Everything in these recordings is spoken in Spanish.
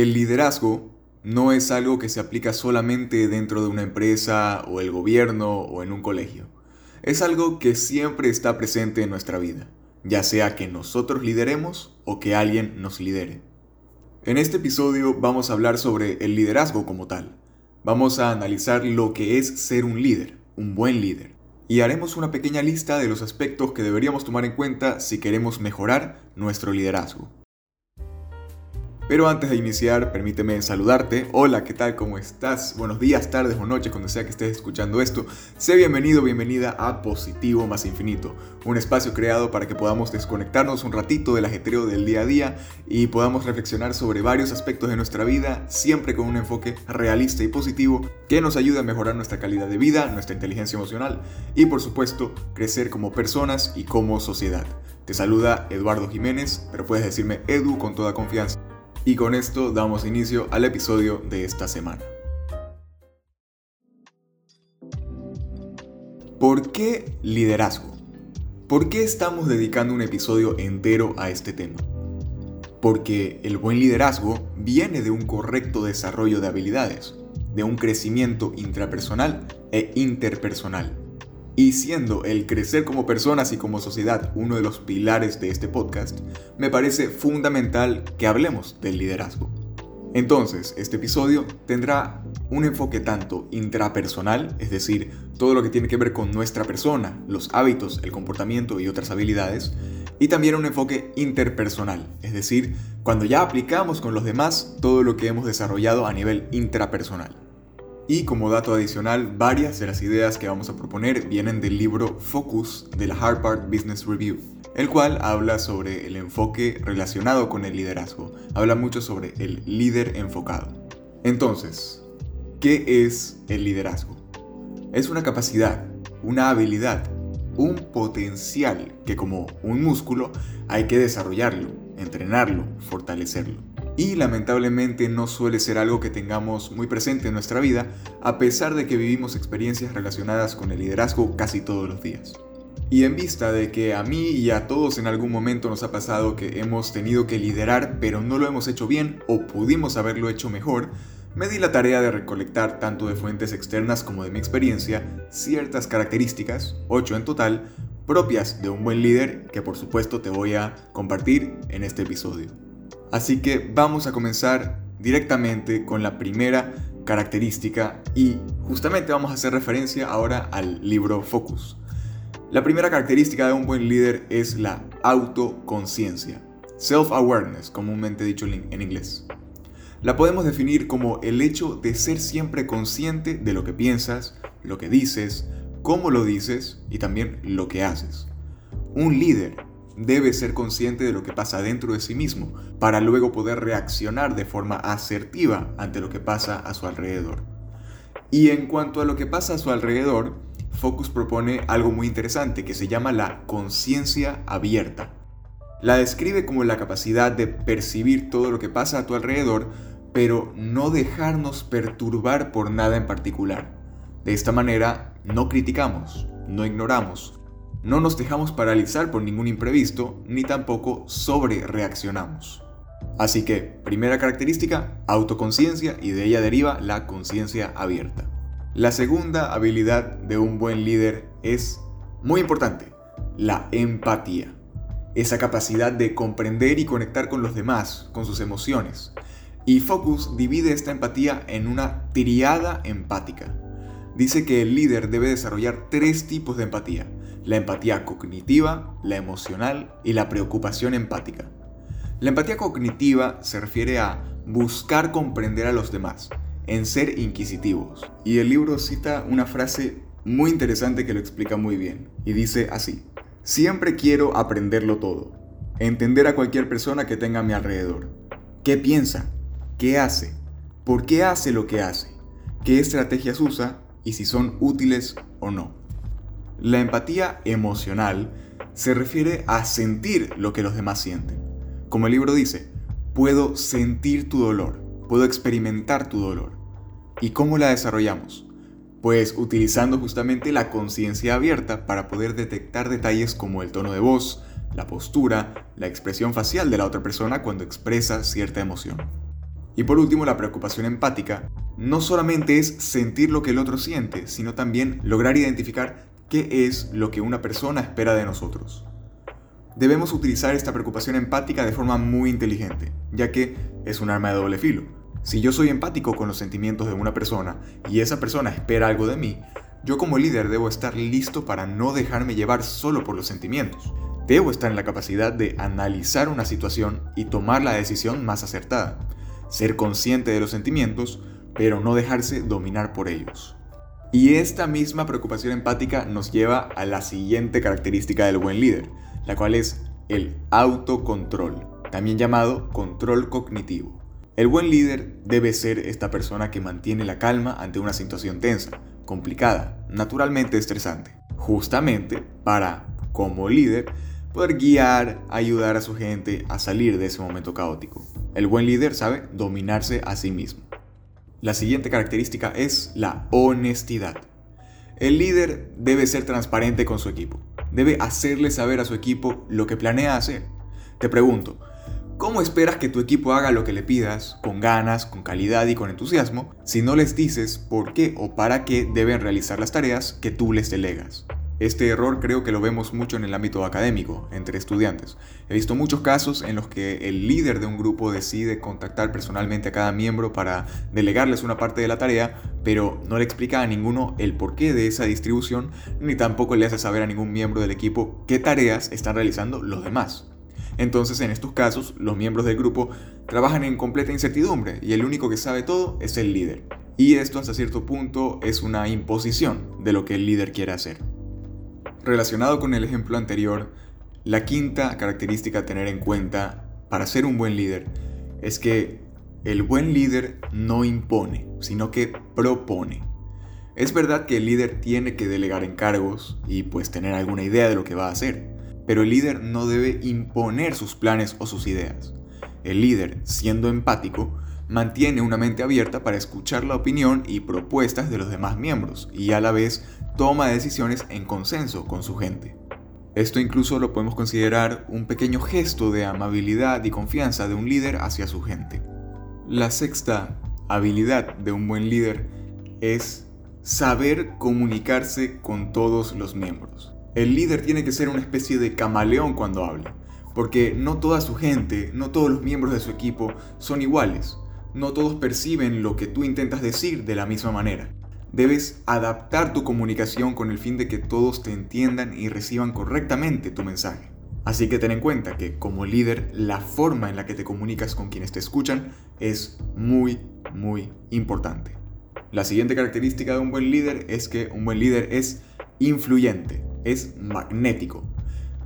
El liderazgo no es algo que se aplica solamente dentro de una empresa o el gobierno o en un colegio. Es algo que siempre está presente en nuestra vida, ya sea que nosotros lideremos o que alguien nos lidere. En este episodio vamos a hablar sobre el liderazgo como tal. Vamos a analizar lo que es ser un líder, un buen líder. Y haremos una pequeña lista de los aspectos que deberíamos tomar en cuenta si queremos mejorar nuestro liderazgo. Pero antes de iniciar, permíteme saludarte. Hola, ¿qué tal? ¿Cómo estás? Buenos días, tardes o noches, cuando sea que estés escuchando esto. Sé bienvenido, bienvenida a Positivo más Infinito, un espacio creado para que podamos desconectarnos un ratito del ajetreo del día a día y podamos reflexionar sobre varios aspectos de nuestra vida, siempre con un enfoque realista y positivo que nos ayude a mejorar nuestra calidad de vida, nuestra inteligencia emocional y, por supuesto, crecer como personas y como sociedad. Te saluda Eduardo Jiménez, pero puedes decirme Edu con toda confianza. Y con esto damos inicio al episodio de esta semana. ¿Por qué liderazgo? ¿Por qué estamos dedicando un episodio entero a este tema? Porque el buen liderazgo viene de un correcto desarrollo de habilidades, de un crecimiento intrapersonal e interpersonal y siendo el crecer como personas y como sociedad uno de los pilares de este podcast, me parece fundamental que hablemos del liderazgo. Entonces, este episodio tendrá un enfoque tanto intrapersonal, es decir, todo lo que tiene que ver con nuestra persona, los hábitos, el comportamiento y otras habilidades, y también un enfoque interpersonal, es decir, cuando ya aplicamos con los demás todo lo que hemos desarrollado a nivel intrapersonal. Y como dato adicional, varias de las ideas que vamos a proponer vienen del libro Focus de la Harvard Business Review, el cual habla sobre el enfoque relacionado con el liderazgo. Habla mucho sobre el líder enfocado. Entonces, ¿qué es el liderazgo? Es una capacidad, una habilidad, un potencial que como un músculo hay que desarrollarlo, entrenarlo, fortalecerlo y lamentablemente no suele ser algo que tengamos muy presente en nuestra vida, a pesar de que vivimos experiencias relacionadas con el liderazgo casi todos los días. Y en vista de que a mí y a todos en algún momento nos ha pasado que hemos tenido que liderar pero no lo hemos hecho bien o pudimos haberlo hecho mejor, me di la tarea de recolectar tanto de fuentes externas como de mi experiencia ciertas características, 8 en total, propias de un buen líder que por supuesto te voy a compartir en este episodio. Así que vamos a comenzar directamente con la primera característica y justamente vamos a hacer referencia ahora al libro Focus. La primera característica de un buen líder es la autoconciencia, self-awareness, comúnmente dicho en inglés. La podemos definir como el hecho de ser siempre consciente de lo que piensas, lo que dices, cómo lo dices y también lo que haces. Un líder debe ser consciente de lo que pasa dentro de sí mismo, para luego poder reaccionar de forma asertiva ante lo que pasa a su alrededor. Y en cuanto a lo que pasa a su alrededor, Focus propone algo muy interesante que se llama la conciencia abierta. La describe como la capacidad de percibir todo lo que pasa a tu alrededor, pero no dejarnos perturbar por nada en particular. De esta manera, no criticamos, no ignoramos, no nos dejamos paralizar por ningún imprevisto, ni tampoco sobre reaccionamos. Así que, primera característica, autoconciencia y de ella deriva la conciencia abierta. La segunda habilidad de un buen líder es muy importante, la empatía. Esa capacidad de comprender y conectar con los demás, con sus emociones. Y Focus divide esta empatía en una triada empática. Dice que el líder debe desarrollar tres tipos de empatía la empatía cognitiva, la emocional y la preocupación empática. La empatía cognitiva se refiere a buscar comprender a los demás, en ser inquisitivos. Y el libro cita una frase muy interesante que lo explica muy bien, y dice así, siempre quiero aprenderlo todo, entender a cualquier persona que tenga a mi alrededor. ¿Qué piensa? ¿Qué hace? ¿Por qué hace lo que hace? ¿Qué estrategias usa? Y si son útiles o no. La empatía emocional se refiere a sentir lo que los demás sienten. Como el libro dice, puedo sentir tu dolor, puedo experimentar tu dolor. ¿Y cómo la desarrollamos? Pues utilizando justamente la conciencia abierta para poder detectar detalles como el tono de voz, la postura, la expresión facial de la otra persona cuando expresa cierta emoción. Y por último, la preocupación empática no solamente es sentir lo que el otro siente, sino también lograr identificar qué es lo que una persona espera de nosotros. Debemos utilizar esta preocupación empática de forma muy inteligente, ya que es un arma de doble filo. Si yo soy empático con los sentimientos de una persona y esa persona espera algo de mí, yo como líder debo estar listo para no dejarme llevar solo por los sentimientos. Debo estar en la capacidad de analizar una situación y tomar la decisión más acertada. Ser consciente de los sentimientos, pero no dejarse dominar por ellos. Y esta misma preocupación empática nos lleva a la siguiente característica del buen líder, la cual es el autocontrol, también llamado control cognitivo. El buen líder debe ser esta persona que mantiene la calma ante una situación tensa, complicada, naturalmente estresante, justamente para, como líder, poder guiar, ayudar a su gente a salir de ese momento caótico. El buen líder sabe dominarse a sí mismo. La siguiente característica es la honestidad. El líder debe ser transparente con su equipo. Debe hacerle saber a su equipo lo que planea hacer. Te pregunto, ¿cómo esperas que tu equipo haga lo que le pidas, con ganas, con calidad y con entusiasmo, si no les dices por qué o para qué deben realizar las tareas que tú les delegas? Este error creo que lo vemos mucho en el ámbito académico, entre estudiantes. He visto muchos casos en los que el líder de un grupo decide contactar personalmente a cada miembro para delegarles una parte de la tarea, pero no le explica a ninguno el porqué de esa distribución, ni tampoco le hace saber a ningún miembro del equipo qué tareas están realizando los demás. Entonces, en estos casos, los miembros del grupo trabajan en completa incertidumbre y el único que sabe todo es el líder. Y esto hasta cierto punto es una imposición de lo que el líder quiere hacer. Relacionado con el ejemplo anterior, la quinta característica a tener en cuenta para ser un buen líder es que el buen líder no impone, sino que propone. Es verdad que el líder tiene que delegar encargos y pues tener alguna idea de lo que va a hacer, pero el líder no debe imponer sus planes o sus ideas. El líder, siendo empático, mantiene una mente abierta para escuchar la opinión y propuestas de los demás miembros y a la vez toma decisiones en consenso con su gente. Esto incluso lo podemos considerar un pequeño gesto de amabilidad y confianza de un líder hacia su gente. La sexta habilidad de un buen líder es saber comunicarse con todos los miembros. El líder tiene que ser una especie de camaleón cuando habla, porque no toda su gente, no todos los miembros de su equipo son iguales no todos perciben lo que tú intentas decir de la misma manera. Debes adaptar tu comunicación con el fin de que todos te entiendan y reciban correctamente tu mensaje. Así que ten en cuenta que como líder la forma en la que te comunicas con quienes te escuchan es muy, muy importante. La siguiente característica de un buen líder es que un buen líder es influyente, es magnético.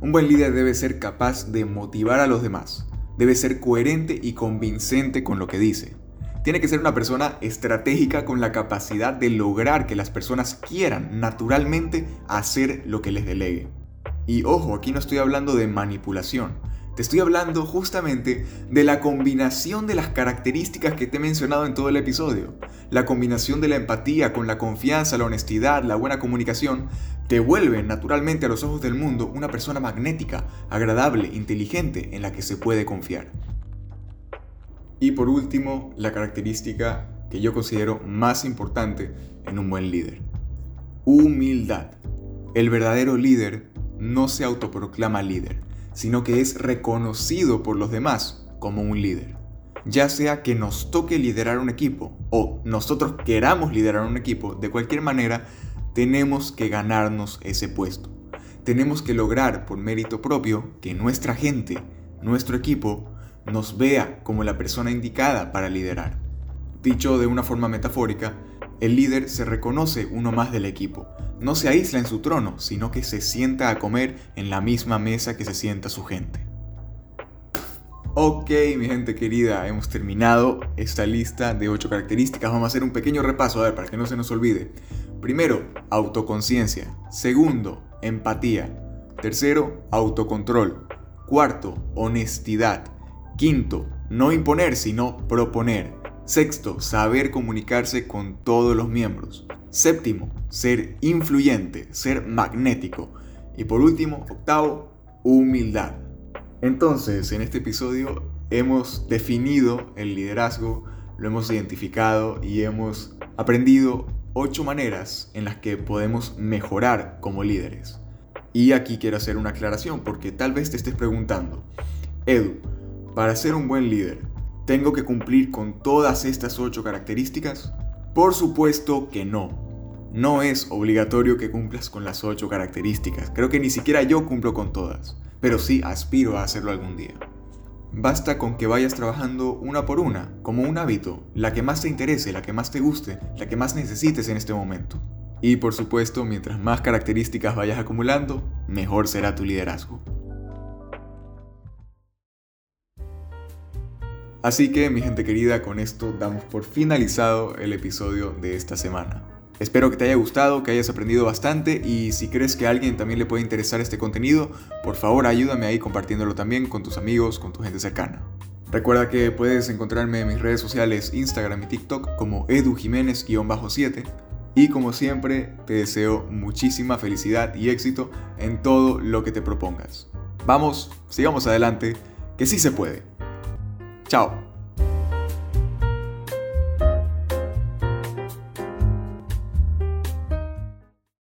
Un buen líder debe ser capaz de motivar a los demás, debe ser coherente y convincente con lo que dice. Tiene que ser una persona estratégica con la capacidad de lograr que las personas quieran naturalmente hacer lo que les delegue. Y ojo, aquí no estoy hablando de manipulación. Te estoy hablando justamente de la combinación de las características que te he mencionado en todo el episodio. La combinación de la empatía con la confianza, la honestidad, la buena comunicación, te vuelve naturalmente a los ojos del mundo una persona magnética, agradable, inteligente, en la que se puede confiar. Y por último, la característica que yo considero más importante en un buen líder. Humildad. El verdadero líder no se autoproclama líder, sino que es reconocido por los demás como un líder. Ya sea que nos toque liderar un equipo o nosotros queramos liderar un equipo, de cualquier manera, tenemos que ganarnos ese puesto. Tenemos que lograr por mérito propio que nuestra gente, nuestro equipo, nos vea como la persona indicada para liderar. Dicho de una forma metafórica, el líder se reconoce uno más del equipo. No se aísla en su trono, sino que se sienta a comer en la misma mesa que se sienta su gente. Ok, mi gente querida, hemos terminado esta lista de 8 características. Vamos a hacer un pequeño repaso, a ver, para que no se nos olvide. Primero, autoconciencia. Segundo, empatía. Tercero, autocontrol. Cuarto, honestidad. Quinto, no imponer, sino proponer. Sexto, saber comunicarse con todos los miembros. Séptimo, ser influyente, ser magnético. Y por último, octavo, humildad. Entonces, en este episodio hemos definido el liderazgo, lo hemos identificado y hemos aprendido ocho maneras en las que podemos mejorar como líderes. Y aquí quiero hacer una aclaración porque tal vez te estés preguntando, Edu, para ser un buen líder, ¿tengo que cumplir con todas estas ocho características? Por supuesto que no. No es obligatorio que cumplas con las ocho características. Creo que ni siquiera yo cumplo con todas. Pero sí aspiro a hacerlo algún día. Basta con que vayas trabajando una por una, como un hábito, la que más te interese, la que más te guste, la que más necesites en este momento. Y por supuesto, mientras más características vayas acumulando, mejor será tu liderazgo. Así que, mi gente querida, con esto damos por finalizado el episodio de esta semana. Espero que te haya gustado, que hayas aprendido bastante y si crees que a alguien también le puede interesar este contenido, por favor ayúdame ahí compartiéndolo también con tus amigos, con tu gente cercana. Recuerda que puedes encontrarme en mis redes sociales Instagram y TikTok como edujiménez-7 y como siempre te deseo muchísima felicidad y éxito en todo lo que te propongas. Vamos, sigamos adelante, que sí se puede. Chao.